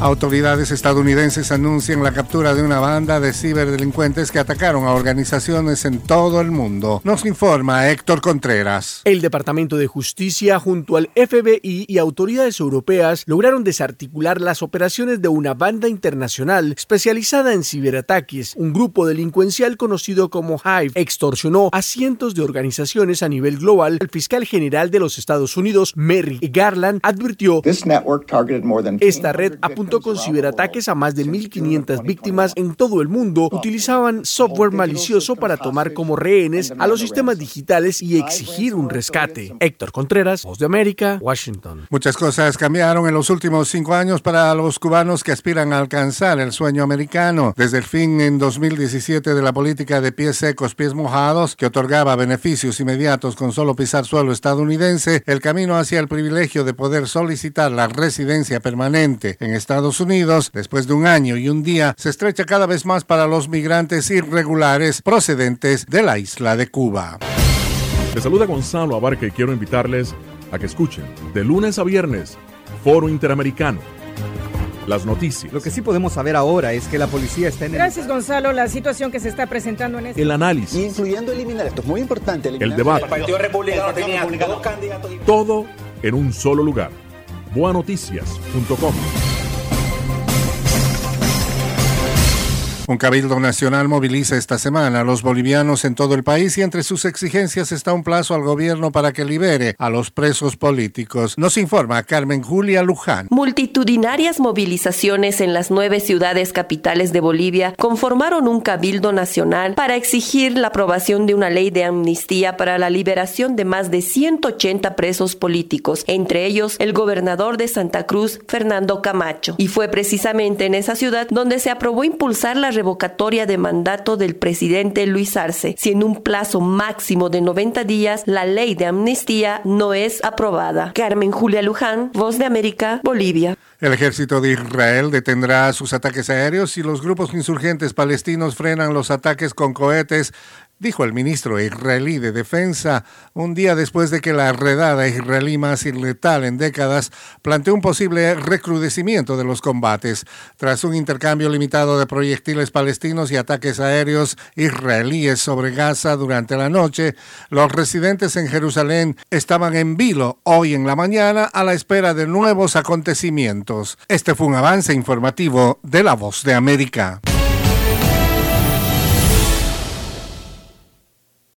Autoridades estadounidenses anuncian la captura de una banda de ciberdelincuentes que atacaron a organizaciones en todo el mundo. Nos informa Héctor Contreras. El Departamento de Justicia junto al FBI y autoridades europeas lograron desarticular las operaciones de una banda internacional especializada en ciberataques. Un grupo delincuencial conocido como Hive extorsionó a cientos de organizaciones a nivel global. El fiscal general de los Estados Unidos, Merrick Garland, advirtió esta red apuntó con ciberataques a más de 1.500 víctimas en todo el mundo, utilizaban software malicioso para tomar como rehenes a los sistemas digitales y exigir un rescate. Héctor Contreras, Voz de América, Washington. Muchas cosas cambiaron en los últimos cinco años para los cubanos que aspiran a alcanzar el sueño americano. Desde el fin en 2017 de la política de pies secos, pies mojados, que otorgaba beneficios inmediatos con solo pisar suelo estadounidense, el camino hacia el privilegio de poder solicitar la residencia permanente en Estados Estados Unidos, después de un año y un día, se estrecha cada vez más para los migrantes irregulares procedentes de la isla de Cuba. Les saluda Gonzalo Abarca y quiero invitarles a que escuchen de lunes a viernes Foro Interamericano. Las noticias. Lo que sí podemos saber ahora es que la policía está en el... Gracias, Gonzalo. La situación que se está presentando en este... El análisis. Incluyendo eliminar, esto es muy importante. El debate. El Partido Republicano tenía dos candidatos. Todo en un solo lugar. Boanoticias.com. Un cabildo nacional moviliza esta semana a los bolivianos en todo el país y entre sus exigencias está un plazo al gobierno para que libere a los presos políticos. Nos informa Carmen Julia Luján. Multitudinarias movilizaciones en las nueve ciudades capitales de Bolivia conformaron un cabildo nacional para exigir la aprobación de una ley de amnistía para la liberación de más de 180 presos políticos, entre ellos el gobernador de Santa Cruz, Fernando Camacho. Y fue precisamente en esa ciudad donde se aprobó impulsar la revocatoria de mandato del presidente Luis Arce, si en un plazo máximo de 90 días la ley de amnistía no es aprobada. Carmen Julia Luján, Voz de América, Bolivia. El ejército de Israel detendrá sus ataques aéreos y los grupos insurgentes palestinos frenan los ataques con cohetes dijo el ministro israelí de Defensa un día después de que la redada israelí más letal en décadas planteó un posible recrudecimiento de los combates. Tras un intercambio limitado de proyectiles palestinos y ataques aéreos israelíes sobre Gaza durante la noche, los residentes en Jerusalén estaban en vilo hoy en la mañana a la espera de nuevos acontecimientos. Este fue un avance informativo de La Voz de América.